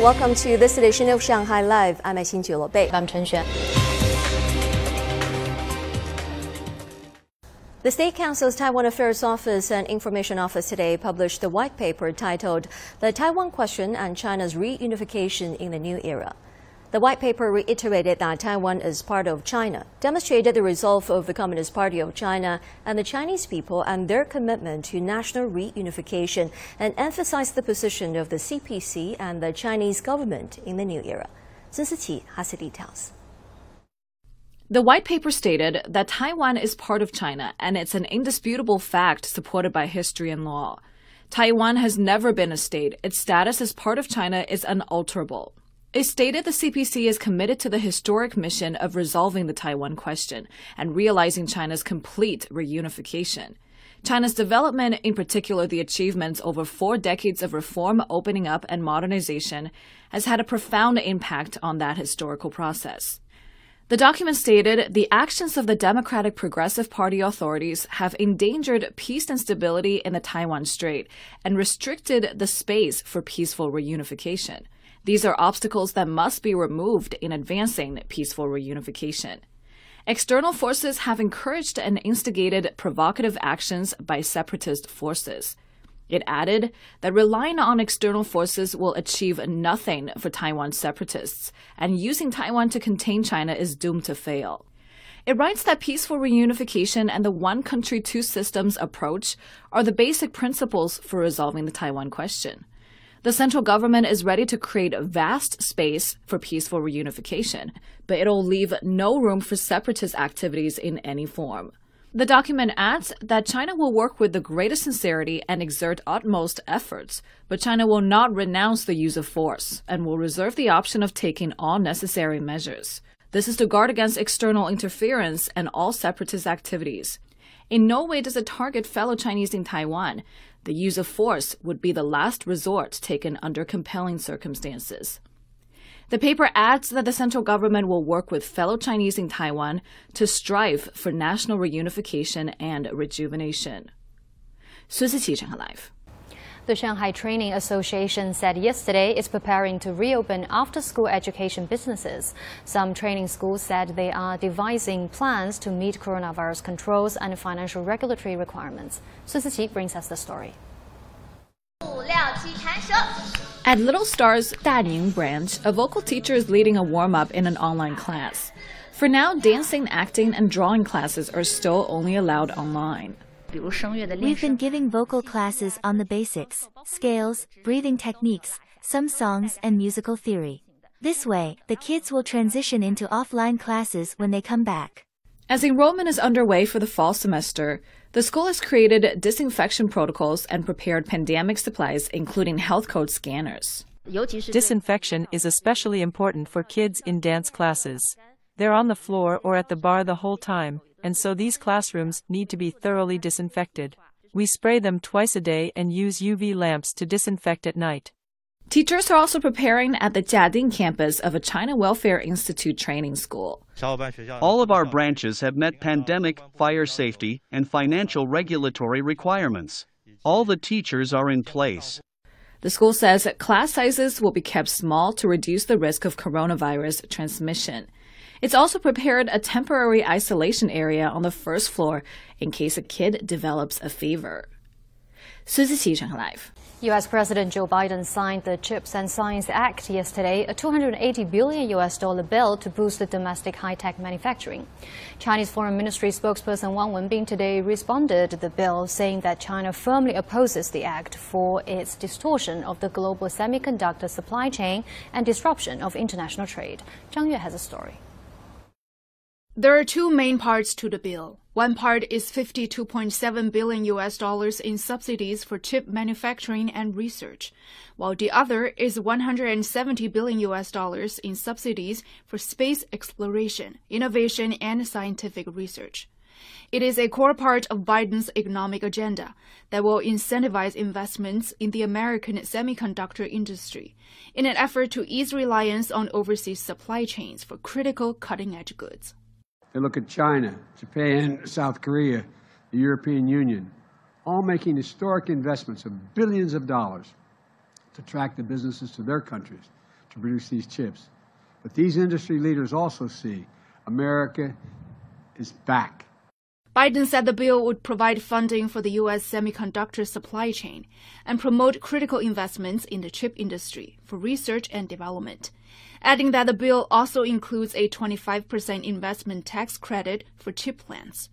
Welcome to this edition of Shanghai Live. I'm Xin Bei. I'm Chen Xuan. The State Council's Taiwan Affairs Office and Information Office today published a white paper titled The Taiwan Question and China's Reunification in the New Era. The white paper reiterated that Taiwan is part of China, demonstrated the resolve of the Communist Party of China and the Chinese people and their commitment to national reunification, and emphasized the position of the CPC and the Chinese government in the new era. Sun Siqi has the details. The white paper stated that Taiwan is part of China and it's an indisputable fact supported by history and law. Taiwan has never been a state. Its status as part of China is unalterable. It stated the CPC is committed to the historic mission of resolving the Taiwan question and realizing China's complete reunification. China's development, in particular the achievements over four decades of reform, opening up, and modernization, has had a profound impact on that historical process. The document stated the actions of the Democratic Progressive Party authorities have endangered peace and stability in the Taiwan Strait and restricted the space for peaceful reunification. These are obstacles that must be removed in advancing peaceful reunification. External forces have encouraged and instigated provocative actions by separatist forces. It added that relying on external forces will achieve nothing for Taiwan separatists, and using Taiwan to contain China is doomed to fail. It writes that peaceful reunification and the one country, two systems approach are the basic principles for resolving the Taiwan question. The central government is ready to create a vast space for peaceful reunification, but it'll leave no room for separatist activities in any form. The document adds that China will work with the greatest sincerity and exert utmost efforts, but China will not renounce the use of force and will reserve the option of taking all necessary measures. This is to guard against external interference and all separatist activities. In no way does it target fellow Chinese in Taiwan. The use of force would be the last resort taken under compelling circumstances. The paper adds that the central government will work with fellow Chinese in Taiwan to strive for national reunification and rejuvenation. Sun Siqi Shanghai Live. The Shanghai Training Association said yesterday it's preparing to reopen after school education businesses. Some training schools said they are devising plans to meet coronavirus controls and financial regulatory requirements. Su Ziqi brings us the story. At Little Star's Daning branch, a vocal teacher is leading a warm up in an online class. For now, dancing, acting, and drawing classes are still only allowed online. We've been giving vocal classes on the basics, scales, breathing techniques, some songs, and musical theory. This way, the kids will transition into offline classes when they come back. As enrollment is underway for the fall semester, the school has created disinfection protocols and prepared pandemic supplies, including health code scanners. Disinfection is especially important for kids in dance classes. They're on the floor or at the bar the whole time, and so these classrooms need to be thoroughly disinfected. We spray them twice a day and use UV lamps to disinfect at night. Teachers are also preparing at the Jiading campus of a China Welfare Institute training school. All of our branches have met pandemic, fire safety, and financial regulatory requirements. All the teachers are in place. The school says that class sizes will be kept small to reduce the risk of coronavirus transmission. It's also prepared a temporary isolation area on the first floor in case a kid develops a fever. Suzy Live. U.S. President Joe Biden signed the CHIPS and Science Act yesterday, a 280 billion U.S. dollar bill to boost the domestic high-tech manufacturing. Chinese Foreign Ministry spokesperson Wang Wenbin today responded to the bill, saying that China firmly opposes the act for its distortion of the global semiconductor supply chain and disruption of international trade. Zhang Yue has a story. There are two main parts to the bill. One part is 52.7 billion US dollars in subsidies for chip manufacturing and research, while the other is 170 billion US dollars in subsidies for space exploration, innovation, and scientific research. It is a core part of Biden's economic agenda that will incentivize investments in the American semiconductor industry in an effort to ease reliance on overseas supply chains for critical cutting edge goods. They look at China, Japan, South Korea, the European Union, all making historic investments of billions of dollars to attract the businesses to their countries. to produce these chips. But these industry leaders also see America is back. Biden said the bill would provide funding for the U.S. semiconductor supply chain and promote critical investments in the chip industry for research and development, adding that the bill also includes a 25% investment tax credit for chip plants.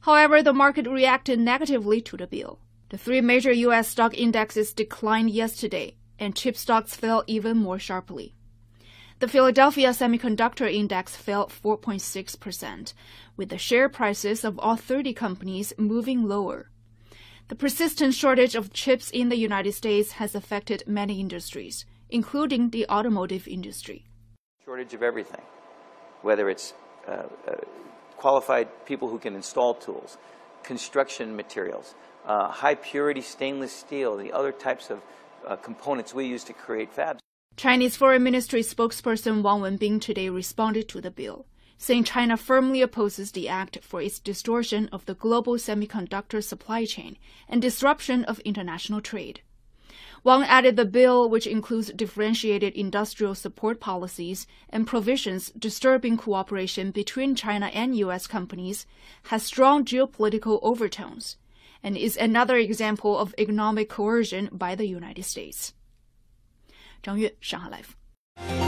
However, the market reacted negatively to the bill. The three major U.S. stock indexes declined yesterday, and chip stocks fell even more sharply. The Philadelphia Semiconductor Index fell 4.6%, with the share prices of all 30 companies moving lower. The persistent shortage of chips in the United States has affected many industries, including the automotive industry. Shortage of everything, whether it's uh, uh, qualified people who can install tools, construction materials, uh, high purity stainless steel, the other types of uh, components we use to create fabs. Chinese Foreign Ministry spokesperson Wang Wenbin today responded to the bill, saying China firmly opposes the act for its distortion of the global semiconductor supply chain and disruption of international trade. Wang added the bill, which includes differentiated industrial support policies and provisions disturbing cooperation between China and U.S. companies, has strong geopolitical overtones and is another example of economic coercion by the United States. 张悦，上海 Live。